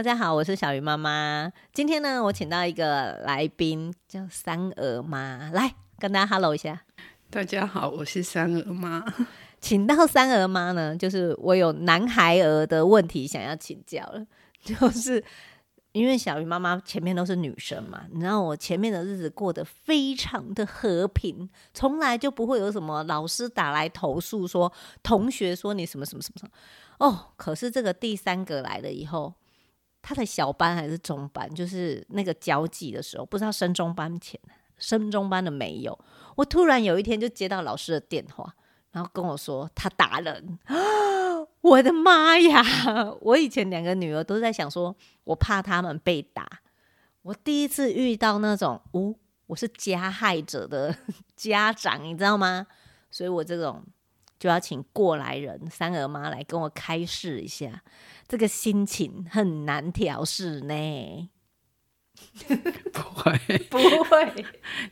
大家好，我是小鱼妈妈。今天呢，我请到一个来宾，叫三儿妈，来跟大家 hello 一下。大家好，我是三儿妈。请到三儿妈呢，就是我有男孩儿的问题想要请教了，就是因为小鱼妈妈前面都是女生嘛，你知道我前面的日子过得非常的和平，从来就不会有什么老师打来投诉说同学说你什么什么什么什么哦。可是这个第三个来了以后。他的小班还是中班，就是那个交际的时候，不知道升中班前，升中班的没有。我突然有一天就接到老师的电话，然后跟我说他打人。我的妈呀！我以前两个女儿都在想说，我怕他们被打。我第一次遇到那种，哦，我是加害者的 家长，你知道吗？所以我这种。就要请过来人三儿妈来跟我开示一下，这个心情很难调试呢。不会，不会。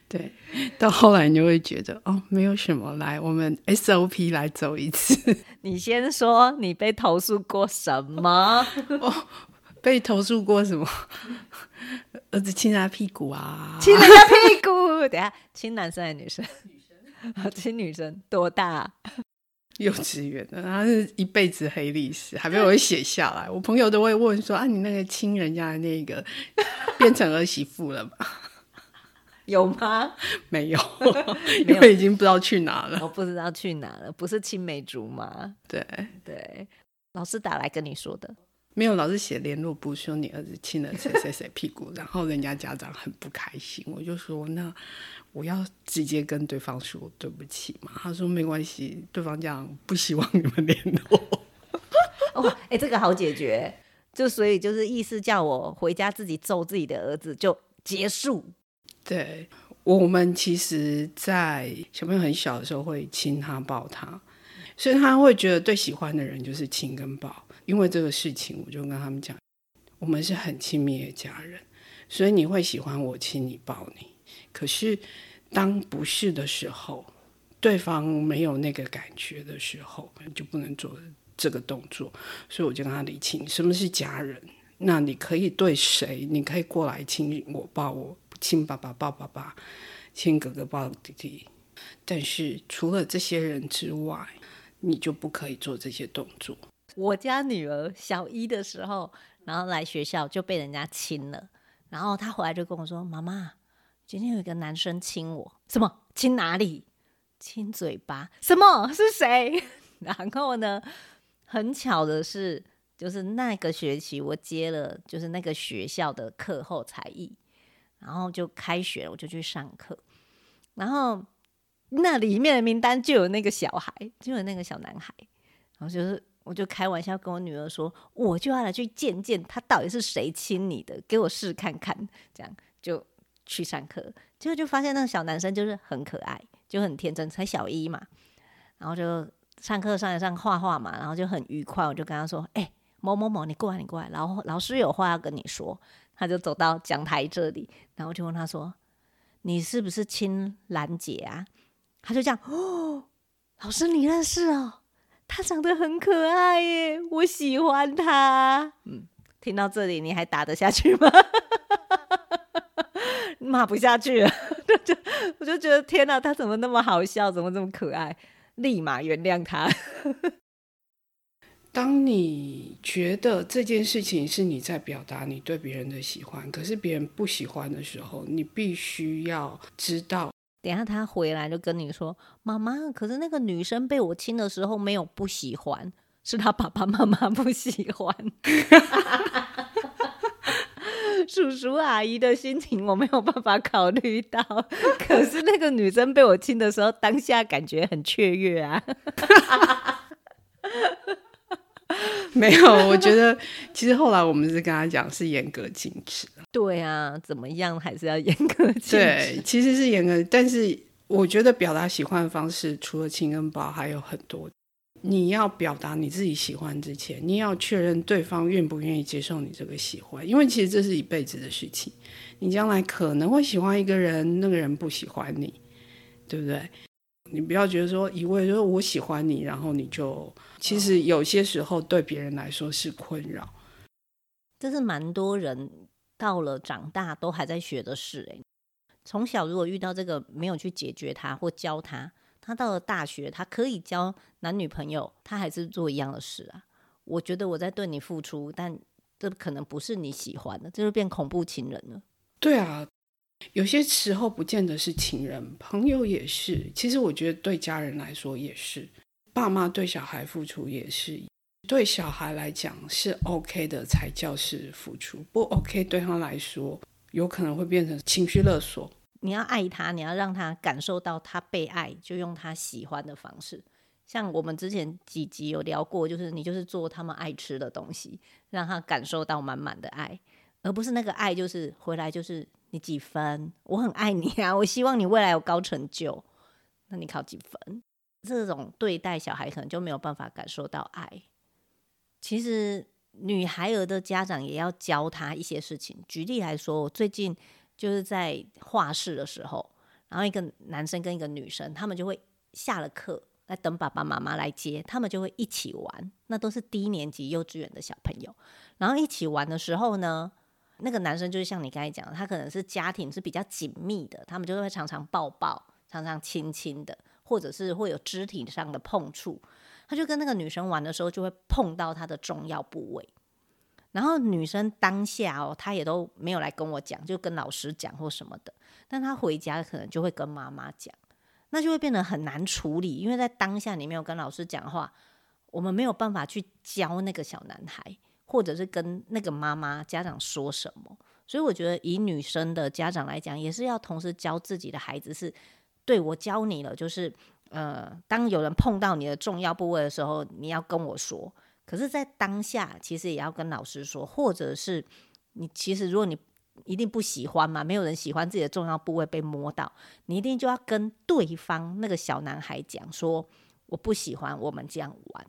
对，到后来你就会觉得哦，没有什么，来，我们 SOP 来走一次。你先说，你被投诉过什么？哦，被投诉过什么？儿子亲他屁股啊？亲人家屁股？等下，亲男生还是女生？女生。亲女生多大？幼稚园的，他是一辈子黑历史，还被我写下来。我朋友都会问说：“啊，你那个亲人家的那个 变成儿媳妇了吗？”有吗？没有，因为已经不知道去哪了。我不知道去哪了，不是青梅竹马。对对，老师打来跟你说的。没有，老是写联络簿说你儿子亲了谁谁谁屁股，然后人家家长很不开心。我就说那。我要直接跟对方说对不起嘛？他说没关系，对方这样不希望你们联络。哦，哎、欸，这个好解决，就所以就是意思叫我回家自己揍自己的儿子就结束。对，我们其实，在小朋友很小的时候会亲他抱他，所以他会觉得对喜欢的人就是亲跟抱。因为这个事情，我就跟他们讲，我们是很亲密的家人，所以你会喜欢我亲你抱你。可是，当不是的时候，对方没有那个感觉的时候，就不能做这个动作。所以我就跟他理清什么是家人。那你可以对谁？你可以过来亲我、抱我，亲爸爸抱爸爸，亲哥哥抱弟弟。但是除了这些人之外，你就不可以做这些动作。我家女儿小一的时候，然后来学校就被人家亲了，然后她回来就跟我说：“妈妈。”今天有一个男生亲我，什么？亲哪里？亲嘴巴？什么？是谁？然后呢？很巧的是，就是那个学期我接了，就是那个学校的课后才艺，然后就开学了，我就去上课，然后那里面的名单就有那个小孩，就有那个小男孩，然后就是我就开玩笑跟我女儿说，我就要来去见见他到底是谁亲你的，给我试看看，这样就。去上课，结果就发现那个小男生就是很可爱，就很天真，才小一嘛。然后就上课上一上画画嘛，然后就很愉快。我就跟他说：“哎、某某某，你过来，你过来。”然后老师有话要跟你说。他就走到讲台这里，然后就问他说：“你是不是亲兰姐啊？”他就这样：“哦，老师你认识哦？他长得很可爱耶，我喜欢他。”嗯，听到这里你还打得下去吗？骂不下去了，就我就觉得天哪，他怎么那么好笑，怎么这么可爱？立马原谅他。当你觉得这件事情是你在表达你对别人的喜欢，可是别人不喜欢的时候，你必须要知道。等下他回来就跟你说：“妈妈，可是那个女生被我亲的时候没有不喜欢，是他爸爸妈妈不喜欢。”叔叔阿姨的心情我没有办法考虑到，可是那个女生被我亲的时候，当下感觉很雀跃啊。没有，我觉得其实后来我们是跟他讲是严格禁止。对啊，怎么样还是要严格。对，其实是严格，但是我觉得表达喜欢的方式除了亲跟抱还有很多。你要表达你自己喜欢之前，你要确认对方愿不愿意接受你这个喜欢，因为其实这是一辈子的事情。你将来可能会喜欢一个人，那个人不喜欢你，对不对？你不要觉得说，一味说我喜欢你，然后你就其实有些时候对别人来说是困扰。这是蛮多人到了长大都还在学的事诶。从小如果遇到这个没有去解决他或教他，他到了大学他可以交男女朋友，他还是做一样的事啊。我觉得我在对你付出，但这可能不是你喜欢的，这就变恐怖情人了。对啊，有些时候不见得是情人，朋友也是。其实我觉得对家人来说也是，爸妈对小孩付出也是。对小孩来讲是 OK 的，才叫是付出；不 OK，对他来说有可能会变成情绪勒索。你要爱他，你要让他感受到他被爱，就用他喜欢的方式。像我们之前几集有聊过，就是你就是做他们爱吃的东西，让他感受到满满的爱，而不是那个爱就是回来就是你几分，我很爱你啊，我希望你未来有高成就，那你考几分？这种对待小孩可能就没有办法感受到爱。其实女孩儿的家长也要教她一些事情。举例来说，我最近就是在画室的时候，然后一个男生跟一个女生，他们就会下了课来等爸爸妈妈来接，他们就会一起玩。那都是低年级幼稚园的小朋友，然后一起玩的时候呢，那个男生就是像你刚才讲的，他可能是家庭是比较紧密的，他们就会常常抱抱、常常亲亲的，或者是会有肢体上的碰触。他就跟那个女生玩的时候，就会碰到她的重要部位。然后女生当下哦，她也都没有来跟我讲，就跟老师讲或什么的。但她回家可能就会跟妈妈讲，那就会变得很难处理，因为在当下你没有跟老师讲话，我们没有办法去教那个小男孩，或者是跟那个妈妈家长说什么。所以我觉得，以女生的家长来讲，也是要同时教自己的孩子是，对，我教你了，就是。呃，当有人碰到你的重要部位的时候，你要跟我说。可是，在当下，其实也要跟老师说，或者是你其实，如果你一定不喜欢嘛，没有人喜欢自己的重要部位被摸到，你一定就要跟对方那个小男孩讲说，我不喜欢我们这样玩，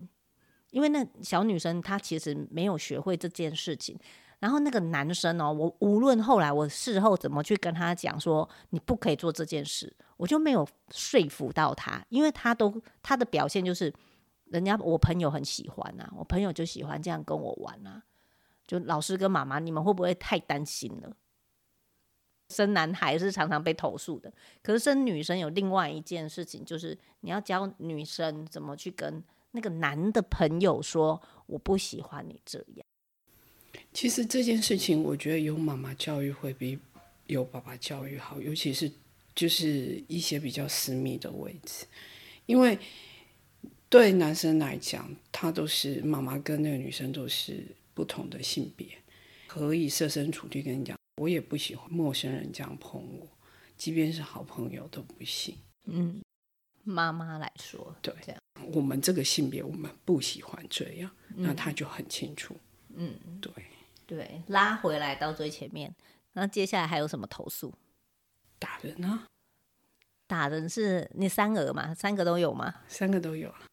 因为那小女生她其实没有学会这件事情。然后那个男生哦，我无论后来我事后怎么去跟他讲说，你不可以做这件事，我就没有说服到他，因为他都他的表现就是，人家我朋友很喜欢啊，我朋友就喜欢这样跟我玩啊，就老师跟妈妈，你们会不会太担心了？生男孩是常常被投诉的，可是生女生有另外一件事情，就是你要教女生怎么去跟那个男的朋友说，我不喜欢你这样。其实这件事情，我觉得有妈妈教育会比有爸爸教育好，尤其是就是一些比较私密的位置，因为对男生来讲，他都是妈妈跟那个女生都是不同的性别，可以设身处地跟你讲，我也不喜欢陌生人这样碰我，即便是好朋友都不行。嗯，妈妈来说，对，这样我们这个性别，我们不喜欢这样，那他就很清楚。嗯，对。对，拉回来到最前面，那接下来还有什么投诉？打人呢？打人是你三个嘛？三个都有吗？三个都有啊。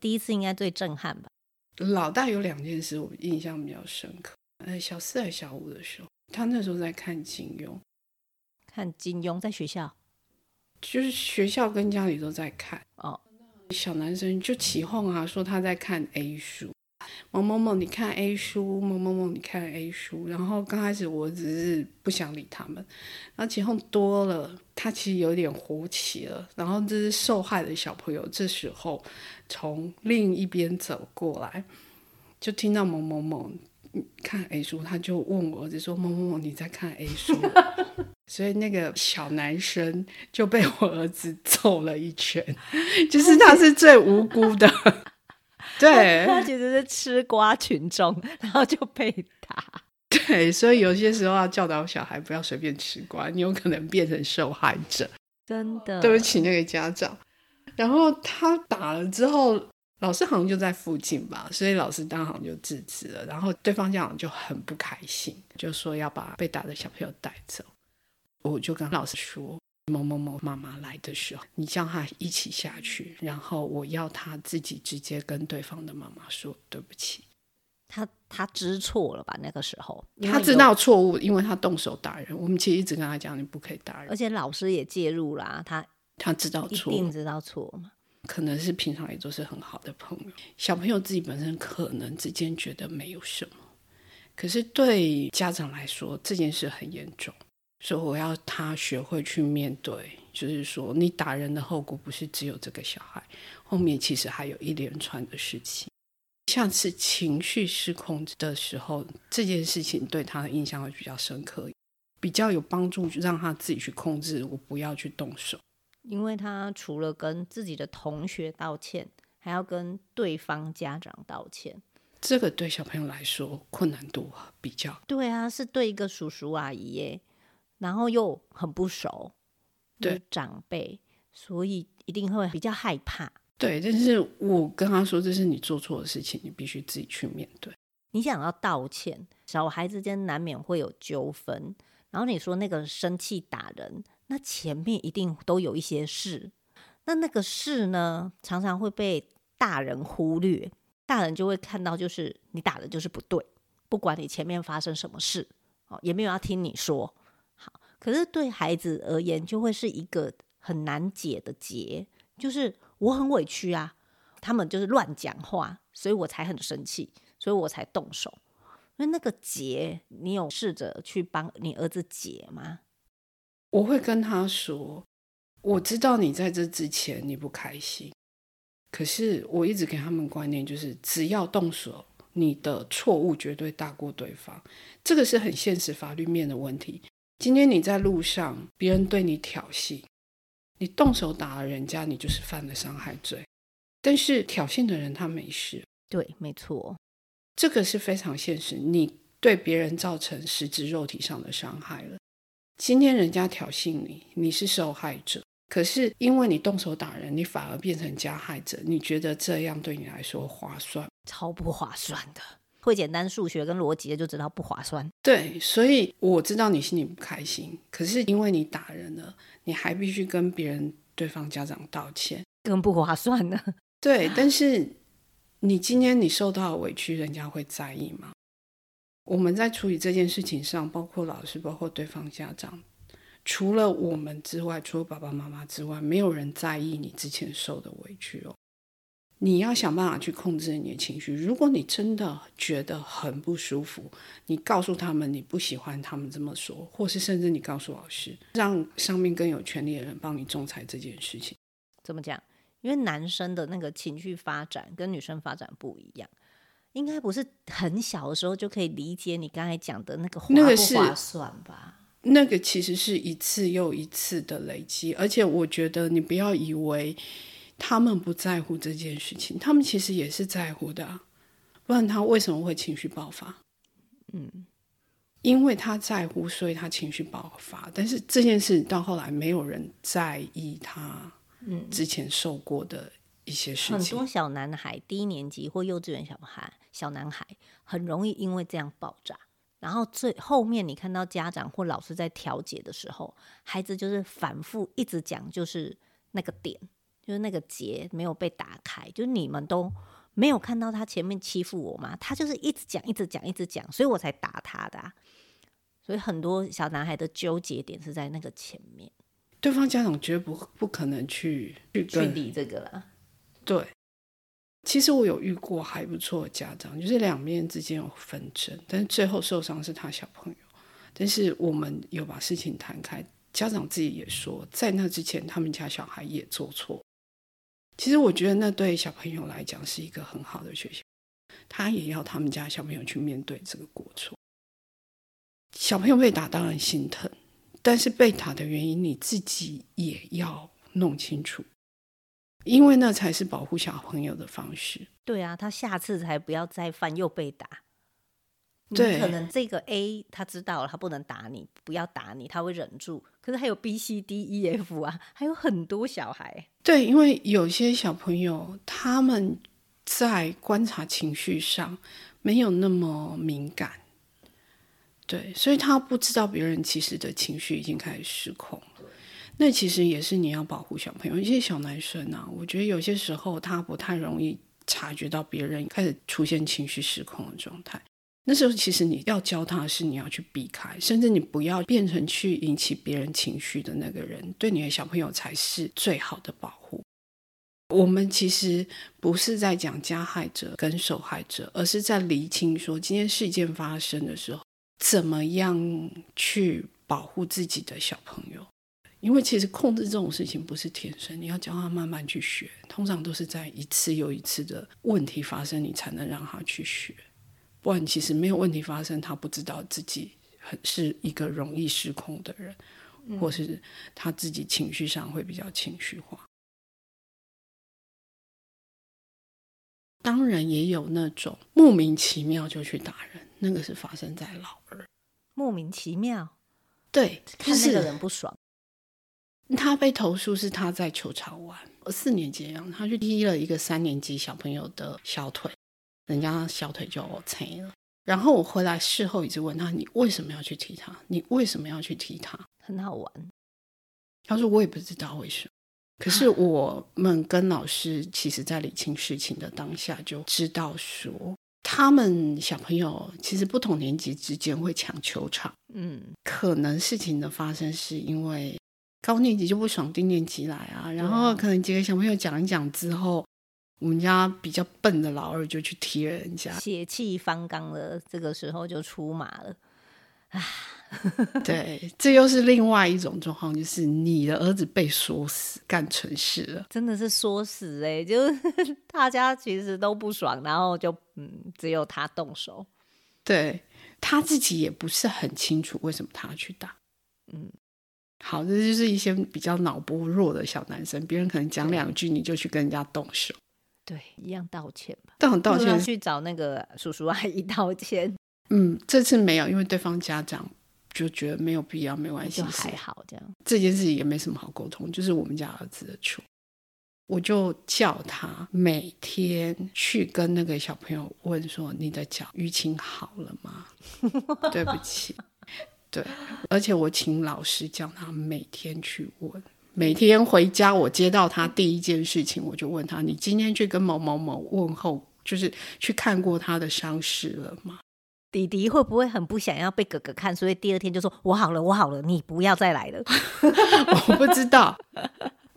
第一次应该最震撼吧？老大有两件事我印象比较深刻。呃，小四还小五的时候，他那时候在看金庸。看金庸在学校？就是学校跟家里都在看。哦。小男生就起哄啊，说他在看 A 书。某某某，你看 A 书，某某某，你看 A 书。然后刚开始我只是不想理他们，然后起哄多了，他其实有点火起了。然后这是受害的小朋友，这时候从另一边走过来，就听到某某某看 A 书，他就问我儿子说：“某某某，你在看 A 书？” 所以那个小男生就被我儿子揍了一拳，就是他是最无辜的。对，他其实是吃瓜群众，然后就被打。对，所以有些时候要教导小孩不要随便吃瓜，你有可能变成受害者。真的，对不起那个家长。然后他打了之后，老师好像就在附近吧，所以老师当场就制止了。然后对方家长就很不开心，就说要把被打的小朋友带走。我就跟老师说。某某某妈妈来的时候，你叫她一起下去，然后我要她自己直接跟对方的妈妈说对不起。他他知错了吧？那个时候他知道错误，因为他动手打人。我们其实一直跟他讲，你不可以打人，而且老师也介入啦，他他知道错，一定知道错嘛。可能是平常也都是很好的朋友，小朋友自己本身可能之间觉得没有什么，可是对家长来说，这件事很严重，所以我要他学会去面对。就是说，你打人的后果不是只有这个小孩，后面其实还有一连串的事情。下次情绪失控的时候，这件事情对他的印象会比较深刻，比较有帮助，让他自己去控制，我不要去动手。因为他除了跟自己的同学道歉，还要跟对方家长道歉。这个对小朋友来说困难度比较。对啊，是对一个叔叔阿姨耶，然后又很不熟，对长辈，所以一定会比较害怕。对，但是我跟他说，这是你做错的事情，你必须自己去面对。你想要道歉，小孩之间难免会有纠纷，然后你说那个生气打人，那前面一定都有一些事，那那个事呢，常常会被大人忽略。大人就会看到，就是你打的就是不对，不管你前面发生什么事，哦，也没有要听你说。可是对孩子而言，就会是一个很难解的结，就是我很委屈啊，他们就是乱讲话，所以我才很生气，所以我才动手。因为那个结，你有试着去帮你儿子解吗？我会跟他说，我知道你在这之前你不开心。可是我一直给他们观念，就是只要动手，你的错误绝对大过对方。这个是很现实法律面的问题。今天你在路上，别人对你挑衅，你动手打了人家，你就是犯了伤害罪。但是挑衅的人他没事。对，没错，这个是非常现实。你对别人造成实质肉体上的伤害了。今天人家挑衅你，你是受害者。可是因为你动手打人，你反而变成加害者，你觉得这样对你来说划算？超不划算的。会简单数学跟逻辑的就知道不划算。对，所以我知道你心里不开心，可是因为你打人了，你还必须跟别人、对方家长道歉，更不划算呢。对，但是你今天你受到的委屈，人家会在意吗？我们在处理这件事情上，包括老师，包括对方家长。除了我们之外，除了爸爸妈妈之外，没有人在意你之前受的委屈哦。你要想办法去控制你的情绪。如果你真的觉得很不舒服，你告诉他们你不喜欢他们这么说，或是甚至你告诉老师，让上面更有权利的人帮你仲裁这件事情。怎么讲？因为男生的那个情绪发展跟女生发展不一样，应该不是很小的时候就可以理解你刚才讲的那个划不划算吧？那个其实是一次又一次的累积，而且我觉得你不要以为他们不在乎这件事情，他们其实也是在乎的啊，不然他为什么会情绪爆发？嗯，因为他在乎，所以他情绪爆发。但是这件事到后来没有人在意他，嗯，之前受过的一些事情。很多小男孩低年级或幼稚园小孩，小男孩很容易因为这样爆炸。然后最后面，你看到家长或老师在调解的时候，孩子就是反复一直讲，就是那个点，就是那个结没有被打开，就是你们都没有看到他前面欺负我嘛？他就是一直讲，一直讲，一直讲，所以我才打他的啊。所以很多小男孩的纠结点是在那个前面，对方家长绝对不不可能去去去理这个了，对。其实我有遇过还不错的家长，就是两面之间有纷争，但是最后受伤是他小朋友。但是我们有把事情谈开，家长自己也说，在那之前他们家小孩也做错。其实我觉得那对小朋友来讲是一个很好的学习，他也要他们家小朋友去面对这个过错。小朋友被打当然心疼，但是被打的原因你自己也要弄清楚。因为那才是保护小朋友的方式。对啊，他下次才不要再犯又被打。对，可能这个 A 他知道了，他不能打你，不要打你，他会忍住。可是还有 B、C、D、E、F 啊，还有很多小孩。对，因为有些小朋友他们在观察情绪上没有那么敏感，对，所以他不知道别人其实的情绪已经开始失控了。那其实也是你要保护小朋友，一些小男生啊，我觉得有些时候他不太容易察觉到别人开始出现情绪失控的状态。那时候其实你要教他的是你要去避开，甚至你不要变成去引起别人情绪的那个人，对你的小朋友才是最好的保护。我们其实不是在讲加害者跟受害者，而是在厘清说，今天事件发生的时候，怎么样去保护自己的小朋友。因为其实控制这种事情不是天生，你要教他慢慢去学，通常都是在一次又一次的问题发生，你才能让他去学。不然，其实没有问题发生，他不知道自己很是一个容易失控的人，嗯、或是他自己情绪上会比较情绪化。当然也有那种莫名其妙就去打人，那个是发生在老二。莫名其妙，对，看那个人不爽。他被投诉是他在球场玩，四年级一样，他去踢了一个三年级小朋友的小腿，人家小腿就青了。然后我回来事后一直问他：“你为什么要去踢他？你为什么要去踢他？”很好玩。他说：“我也不知道为什么。”可是我们跟老师，其实在理清事情的当下就知道说，他们小朋友其实不同年级之间会抢球场。嗯，可能事情的发生是因为高年级就不爽低年级来啊，然后可能几个小朋友讲一讲之后，我们家比较笨的老二就去踢人家，血气方刚的这个时候就出马了，啊。对，这又是另外一种状况，就是你的儿子被说死干蠢事了，真的是说死哎、欸，就是大家其实都不爽，然后就嗯，只有他动手，对，他自己也不是很清楚为什么他要去打，嗯，好，这就是一些比较脑波弱的小男生，别人可能讲两句你就去跟人家动手，对，一样道歉吧，但道歉去找那个叔叔阿姨道歉，嗯，这次没有，因为对方家长。就觉得没有必要，没关系，就还好这样。这件事情也没什么好沟通，就是我们家儿子的错。我就叫他每天去跟那个小朋友问说：“你的脚淤青好了吗？”对不起，对，而且我请老师叫他每天去问，每天回家我接到他第一件事情，我就问他：“你今天去跟某某某问候，就是去看过他的伤势了吗？”弟弟会不会很不想要被哥哥看，所以第二天就说：“我好了，我好了，你不要再来了。”我不知道，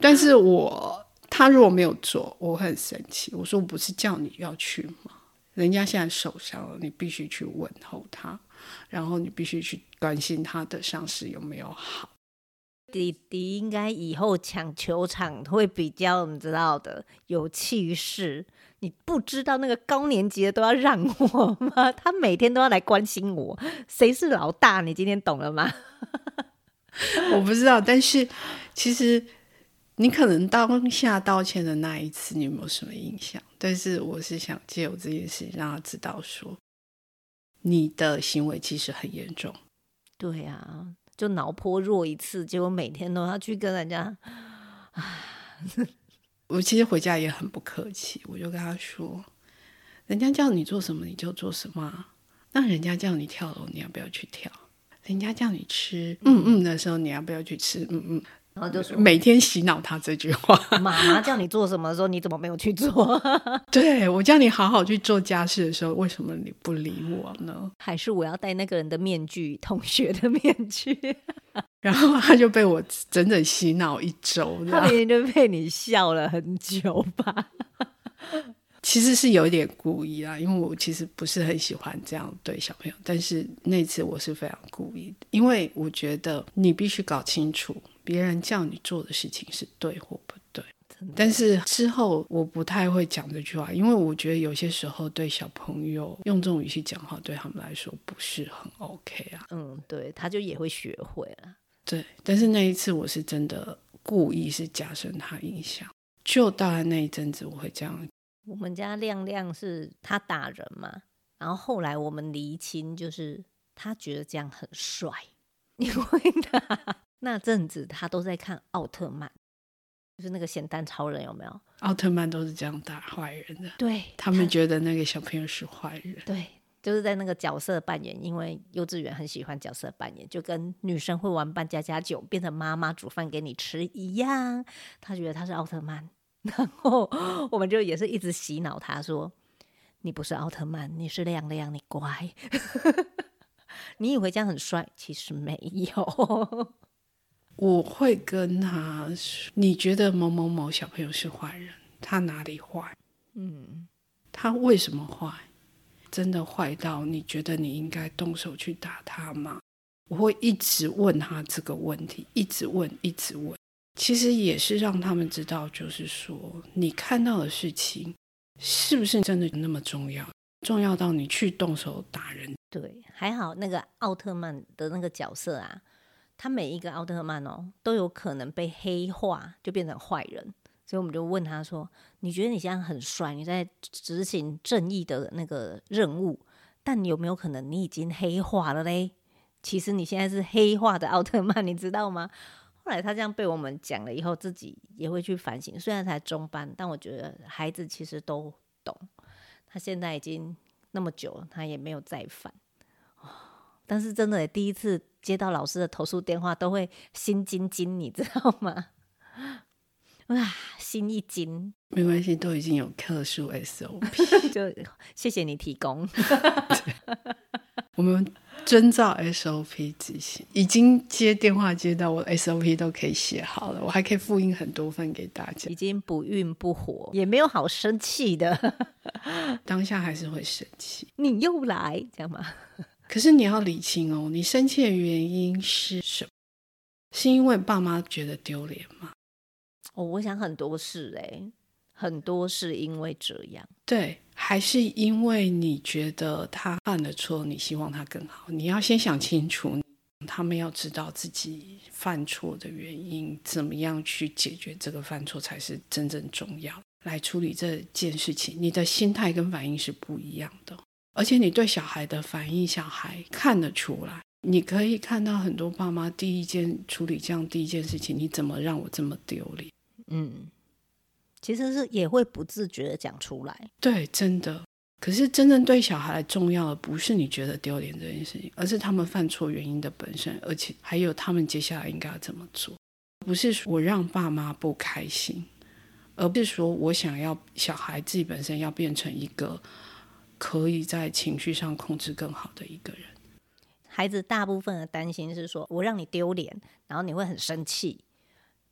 但是我他如果没有做，我很生气。我说：“我不是叫你要去吗？人家现在受伤了，你必须去问候他，然后你必须去关心他的伤势有没有好。”弟弟应该以后抢球场会比较你知道的有气势。你不知道那个高年级的都要让我吗？他每天都要来关心我，谁是老大？你今天懂了吗？我不知道，但是其实你可能当下道歉的那一次，你有没有什么印象？但是我是想借我这件事情让他知道说，你的行为其实很严重。对啊，就脑波弱一次，结果每天都要去跟人家，我其实回家也很不客气，我就跟他说：“人家叫你做什么你就做什么，那人家叫你跳楼，你要不要去跳？人家叫你吃嗯嗯的时候，你要不要去吃嗯嗯？”然后就说每天洗脑他这句话。妈妈叫你做什么的时候，你怎么没有去做？对，我叫你好好去做家事的时候，为什么你不理我呢？还是我要戴那个人的面具，同学的面具？然后他就被我整整洗脑一周，他明明就被你笑了很久吧？其实是有一点故意啦，因为我其实不是很喜欢这样对小朋友，但是那次我是非常故意的，因为我觉得你必须搞清楚别人叫你做的事情是对或不对。但是之后我不太会讲这句话，因为我觉得有些时候对小朋友用这种语气讲话，对他们来说不是很 OK 啊。嗯，对，他就也会学会了。对，但是那一次我是真的故意是加深他印象，就大概那一阵子我会这样。我们家亮亮是他打人嘛，然后后来我们厘清，就是他觉得这样很帅，因为他那阵子他都在看奥特曼，就是那个咸蛋超人有没有？奥特曼都是这样打坏人的，对，他们觉得那个小朋友是坏人，对。就是在那个角色扮演，因为幼稚园很喜欢角色扮演，就跟女生会玩扮家家酒，变成妈妈煮饭给你吃一样。他觉得他是奥特曼，然后我们就也是一直洗脑他说：“你不是奥特曼，你是亮亮，你乖。”你以为这样很帅，其实没有。我会跟他说：“你觉得某某某小朋友是坏人，他哪里坏？嗯，他为什么坏？真的坏到你觉得你应该动手去打他吗？我会一直问他这个问题，一直问，一直问。其实也是让他们知道，就是说你看到的事情是不是真的那么重要？重要到你去动手打人？对，还好那个奥特曼的那个角色啊，他每一个奥特曼哦都有可能被黑化，就变成坏人。所以我们就问他说：“你觉得你现在很帅，你在执行正义的那个任务，但有没有可能你已经黑化了嘞？其实你现在是黑化的奥特曼，你知道吗？”后来他这样被我们讲了以后，自己也会去反省。虽然才中班，但我觉得孩子其实都懂。他现在已经那么久了，他也没有再犯。但是真的第一次接到老师的投诉电话，都会心惊惊，你知道吗？哇，心一惊，没关系，都已经有特殊 SOP，就谢谢你提供。我们遵照 SOP 执行，已经接电话接到我 SOP 都可以写好了，我还可以复印很多份给大家。已经不孕不火，也没有好生气的，当下还是会生气。你又来，这样吗？可是你要理清哦，你生气的原因是什么？是因为爸妈觉得丢脸吗？哦，我想很多事哎，很多是因为这样，对，还是因为你觉得他犯了错，你希望他更好。你要先想清楚，他们要知道自己犯错的原因，怎么样去解决这个犯错才是真正重要。来处理这件事情，你的心态跟反应是不一样的，而且你对小孩的反应，小孩看得出来。你可以看到很多爸妈第一件处理这样第一件事情，你怎么让我这么丢脸？嗯，其实是也会不自觉的讲出来。对，真的。可是真正对小孩重要的不是你觉得丢脸这件事情，而是他们犯错原因的本身，而且还有他们接下来应该要怎么做。不是说我让爸妈不开心，而不是说我想要小孩自己本身要变成一个可以在情绪上控制更好的一个人。孩子大部分的担心是说，我让你丢脸，然后你会很生气。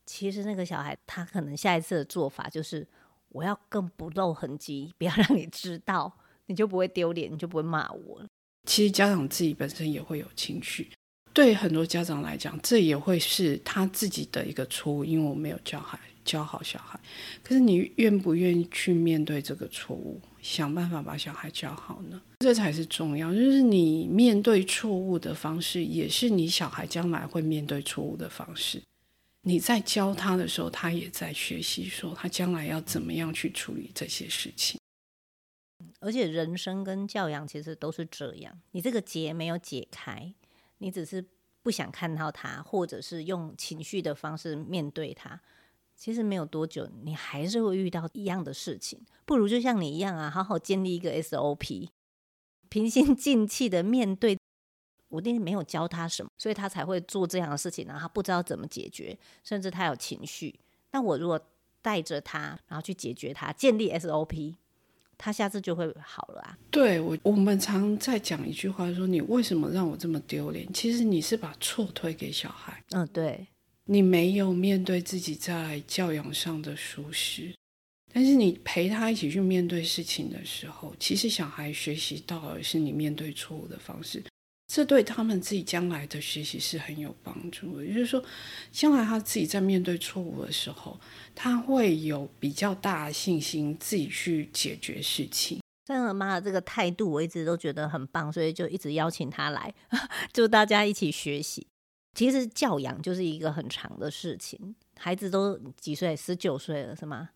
其实那个小孩，他可能下一次的做法就是，我要更不露痕迹，不要让你知道，你就不会丢脸，你就不会骂我。其实家长自己本身也会有情绪，对很多家长来讲，这也会是他自己的一个错误，因为我没有教孩教好小孩。可是你愿不愿意去面对这个错误，想办法把小孩教好呢？这才是重要。就是你面对错误的方式，也是你小孩将来会面对错误的方式。你在教他的时候，他也在学习，说他将来要怎么样去处理这些事情。而且人生跟教养其实都是这样，你这个结没有解开，你只是不想看到他，或者是用情绪的方式面对他，其实没有多久，你还是会遇到一样的事情。不如就像你一样啊，好好建立一个 SOP，平心静气的面对。我那天没有教他什么，所以他才会做这样的事情，然后他不知道怎么解决，甚至他有情绪。那我如果带着他，然后去解决他，建立 SOP，他下次就会好了啊。对，我我们常在讲一句话，说你为什么让我这么丢脸？其实你是把错推给小孩。嗯，对，你没有面对自己在教养上的疏失，但是你陪他一起去面对事情的时候，其实小孩学习到的是你面对错误的方式。这对他们自己将来的学习是很有帮助的。也就是说，将来他自己在面对错误的时候，他会有比较大的信心自己去解决事情。三和妈的这个态度，我一直都觉得很棒，所以就一直邀请他来，就大家一起学习。其实教养就是一个很长的事情，孩子都几岁？十九岁了是吗？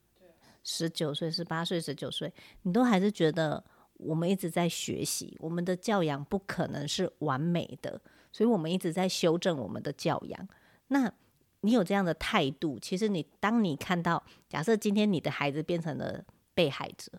十九岁、十八岁、十九岁，你都还是觉得。我们一直在学习，我们的教养不可能是完美的，所以我们一直在修正我们的教养。那你有这样的态度，其实你当你看到，假设今天你的孩子变成了被害者，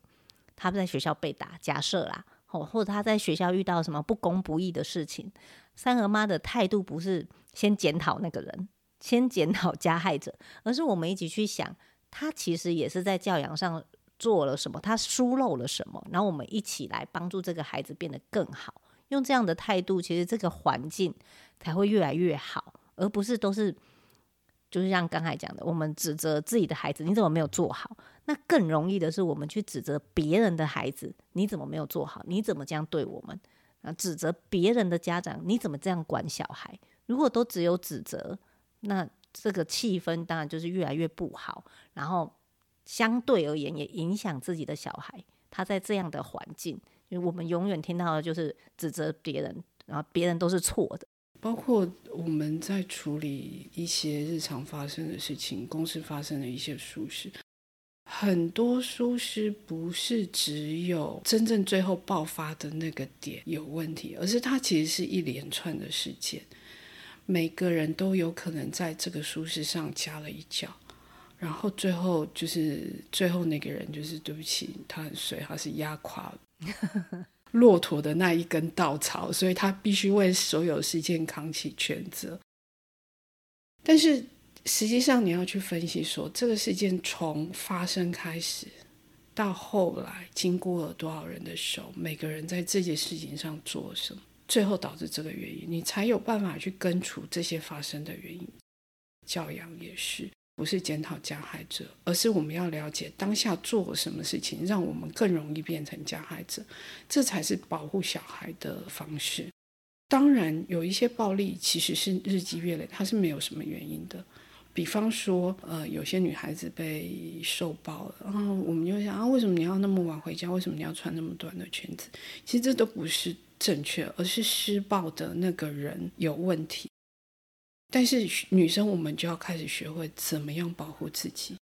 他在学校被打，假设啦，或者他在学校遇到什么不公不义的事情，三和妈的态度不是先检讨那个人，先检讨加害者，而是我们一起去想，他其实也是在教养上。做了什么？他疏漏了什么？然后我们一起来帮助这个孩子变得更好。用这样的态度，其实这个环境才会越来越好，而不是都是就是像刚才讲的，我们指责自己的孩子，你怎么没有做好？那更容易的是，我们去指责别人的孩子，你怎么没有做好？你怎么这样对我们？啊，指责别人的家长，你怎么这样管小孩？如果都只有指责，那这个气氛当然就是越来越不好。然后相对而言，也影响自己的小孩。他在这样的环境，因为我们永远听到的就是指责别人，然后别人都是错的。包括我们在处理一些日常发生的事情，公司发生的一些疏失。很多疏失不是只有真正最后爆发的那个点有问题，而是它其实是一连串的事件，每个人都有可能在这个疏失上加了一脚，然后最后就是最后那个人就是对不起，他很衰，他是压垮了 骆驼的那一根稻草，所以他必须为所有事件扛起全责，但是。实际上，你要去分析说，这个事件从发生开始到后来，经过了多少人的手，每个人在这件事情上做什么，最后导致这个原因，你才有办法去根除这些发生的原因。教养也是，不是检讨加害者，而是我们要了解当下做什么事情，让我们更容易变成加害者，这才是保护小孩的方式。当然，有一些暴力其实是日积月累，它是没有什么原因的。比方说，呃，有些女孩子被受暴了，然后我们就想啊，为什么你要那么晚回家？为什么你要穿那么短的裙子？其实这都不是正确，而是施暴的那个人有问题。但是女生，我们就要开始学会怎么样保护自己。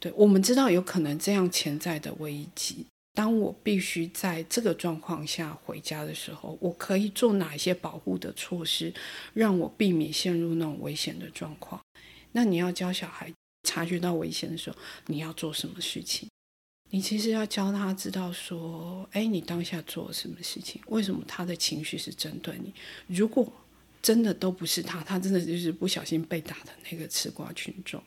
对，我们知道有可能这样潜在的危机。当我必须在这个状况下回家的时候，我可以做哪些保护的措施，让我避免陷入那种危险的状况？那你要教小孩察觉到危险的时候，你要做什么事情？你其实要教他知道说，哎，你当下做了什么事情？为什么他的情绪是针对你？如果真的都不是他，他真的就是不小心被打的那个吃瓜群众，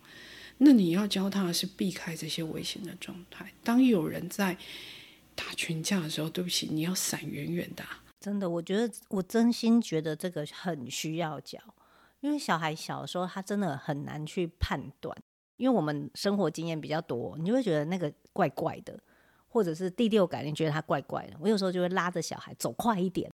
那你要教他是避开这些危险的状态。当有人在打群架的时候，对不起，你要闪远远的。真的，我觉得我真心觉得这个很需要教。因为小孩小时候，他真的很难去判断。因为我们生活经验比较多，你就会觉得那个怪怪的，或者是第六感，你觉得他怪怪的。我有时候就会拉着小孩走快一点，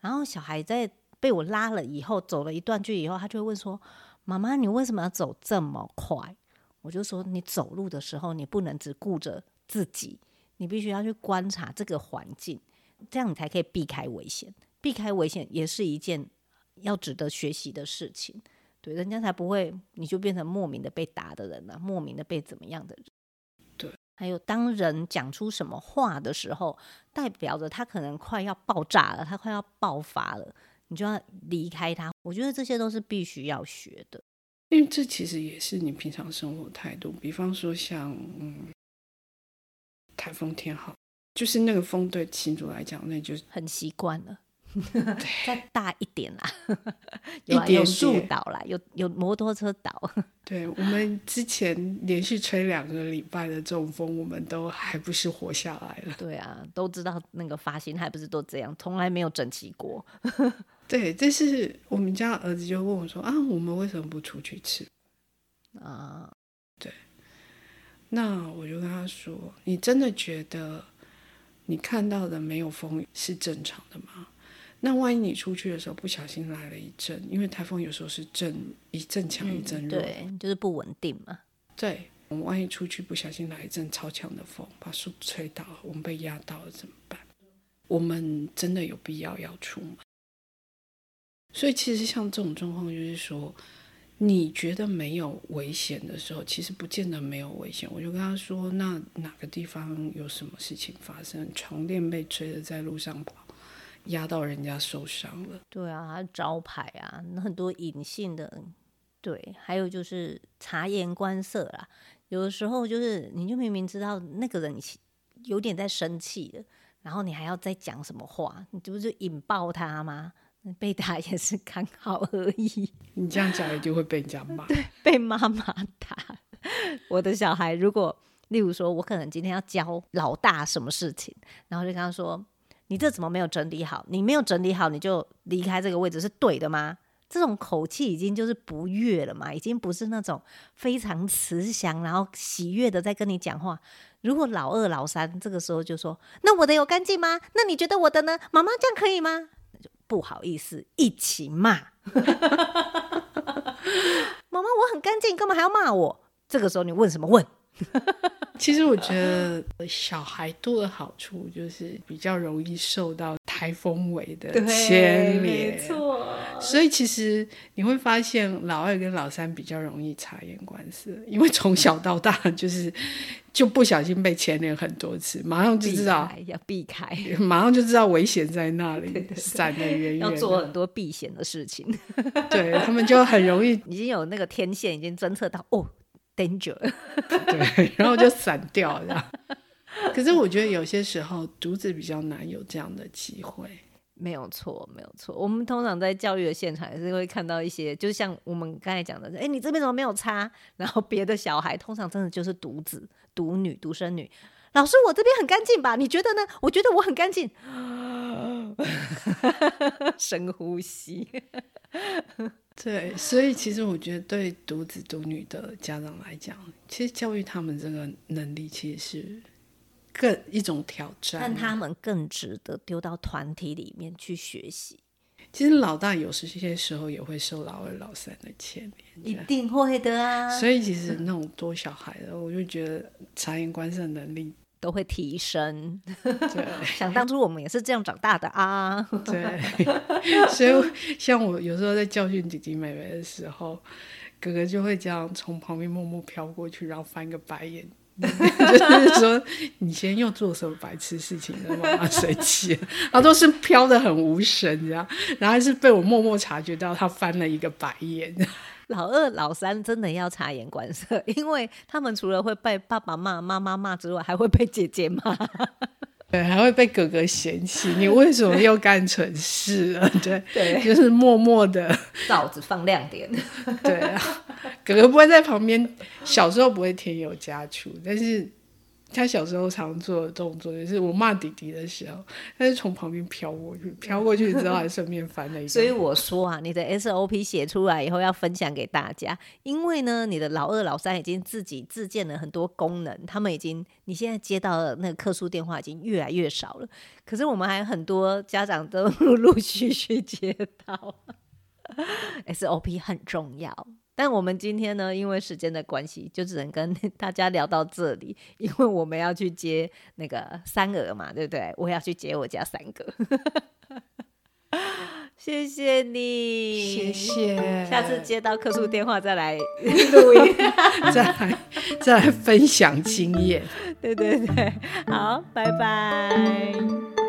然后小孩在被我拉了以后，走了一段距离以后，他就会问说：“妈妈，你为什么要走这么快？”我就说：“你走路的时候，你不能只顾着自己，你必须要去观察这个环境，这样你才可以避开危险。避开危险也是一件。”要值得学习的事情，对，人家才不会，你就变成莫名的被打的人了，莫名的被怎么样的人。对，还有当人讲出什么话的时候，代表着他可能快要爆炸了，他快要爆发了，你就要离开他。我觉得这些都是必须要学的，因为这其实也是你平常生活态度。比方说像嗯，台风天好，就是那个风对新竹来讲，那就是很习惯了。再对大一点啦，有啊，有树倒啦，有有摩托车倒。对，我们之前连续吹两个礼拜的这种风，我们都还不是活下来了。对啊，都知道那个发型还不是都这样，从来没有整齐过。对，这是我们家儿子就问我说啊，我们为什么不出去吃？啊，对。那我就跟他说，你真的觉得你看到的没有风雨是正常的吗？那万一你出去的时候不小心来了一阵，因为台风有时候是阵一阵强一阵弱，对，就是不稳定嘛。对，我们万一出去不小心来一阵超强的风，把树吹倒了，我们被压到了怎么办？我们真的有必要要出门？所以其实像这种状况，就是说你觉得没有危险的时候，其实不见得没有危险。我就跟他说，那哪个地方有什么事情发生？床垫被吹得在路上跑。压到人家受伤了，对啊，招牌啊，很多隐性的，对，还有就是察言观色啦。有的时候就是，你就明明知道那个人有点在生气的，然后你还要再讲什么话，你这不是引爆他吗？被打也是刚好而已。你这样讲，一定会被人家骂。对，被妈妈打。我的小孩，如果例如说，我可能今天要教老大什么事情，然后就跟他说。你这怎么没有整理好？你没有整理好，你就离开这个位置是对的吗？这种口气已经就是不悦了嘛，已经不是那种非常慈祥，然后喜悦的在跟你讲话。如果老二、老三这个时候就说：“那我的有干净吗？那你觉得我的呢？妈妈这样可以吗？”不好意思，一起骂。妈妈，我很干净，干嘛还要骂我？这个时候你问什么问？其实我觉得小孩多的好处就是比较容易受到台风尾的牵连，没错。所以其实你会发现老二跟老三比较容易察言观色，因为从小到大就是就不小心被牵连很多次，马上就知道要避开，马上就知道危险在那里，闪得远远，要做很多避险的事情。对，他们就很容易 已经有那个天线已经侦测到哦。danger，对，然后就散掉了。可是我觉得有些时候独子比较难有这样的机会。没有错，没有错。我们通常在教育的现场也是会看到一些，就像我们刚才讲的，哎，你这边怎么没有擦？然后别的小孩通常真的就是独子、独女、独生女。老师，我这边很干净吧？你觉得呢？我觉得我很干净。深呼吸。对，所以其实我觉得，对独子独女的家长来讲，其实教育他们这个能力，其实是更一种挑战，但他们更值得丢到团体里面去学习。其实老大有时这些时候也会受老二、老三的牵连，一定会的啊。所以其实那种多小孩的，我就觉得察言观色能力。都会提升。对，想当初我们也是这样长大的啊。对，所以像我有时候在教训弟弟妹妹的时候，哥哥就会这样从旁边默默飘过去，然后翻个白眼，就是说你先又做什么白痴事情让妈妈生气？他都是飘得很无神，这样，然后还是被我默默察觉到他翻了一个白眼。老二、老三真的要察言观色，因为他们除了会被爸爸骂、妈妈骂之外，还会被姐姐骂，对，还会被哥哥嫌弃。你为什么又干蠢事了？对，对，就是默默的罩 子放亮点。对啊，哥哥不会在旁边，小时候不会添油加醋，但是。他小时候常做的动作，就是我骂弟弟的时候，他是从旁边飘过去，飘过去之后还顺便翻了一下。所以我说啊，你的 SOP 写出来以后要分享给大家，因为呢，你的老二、老三已经自己自建了很多功能，他们已经，你现在接到的那个客诉电话已经越来越少了，可是我们还有很多家长都 陆陆续续接到，SOP 很重要。但我们今天呢，因为时间的关系，就只能跟 大家聊到这里。因为我们要去接那个三儿嘛，对不对？我要去接我家三哥。谢谢你，谢谢。下次接到客诉电话再来 录音，再来再来分享经验。对对对，好，拜拜。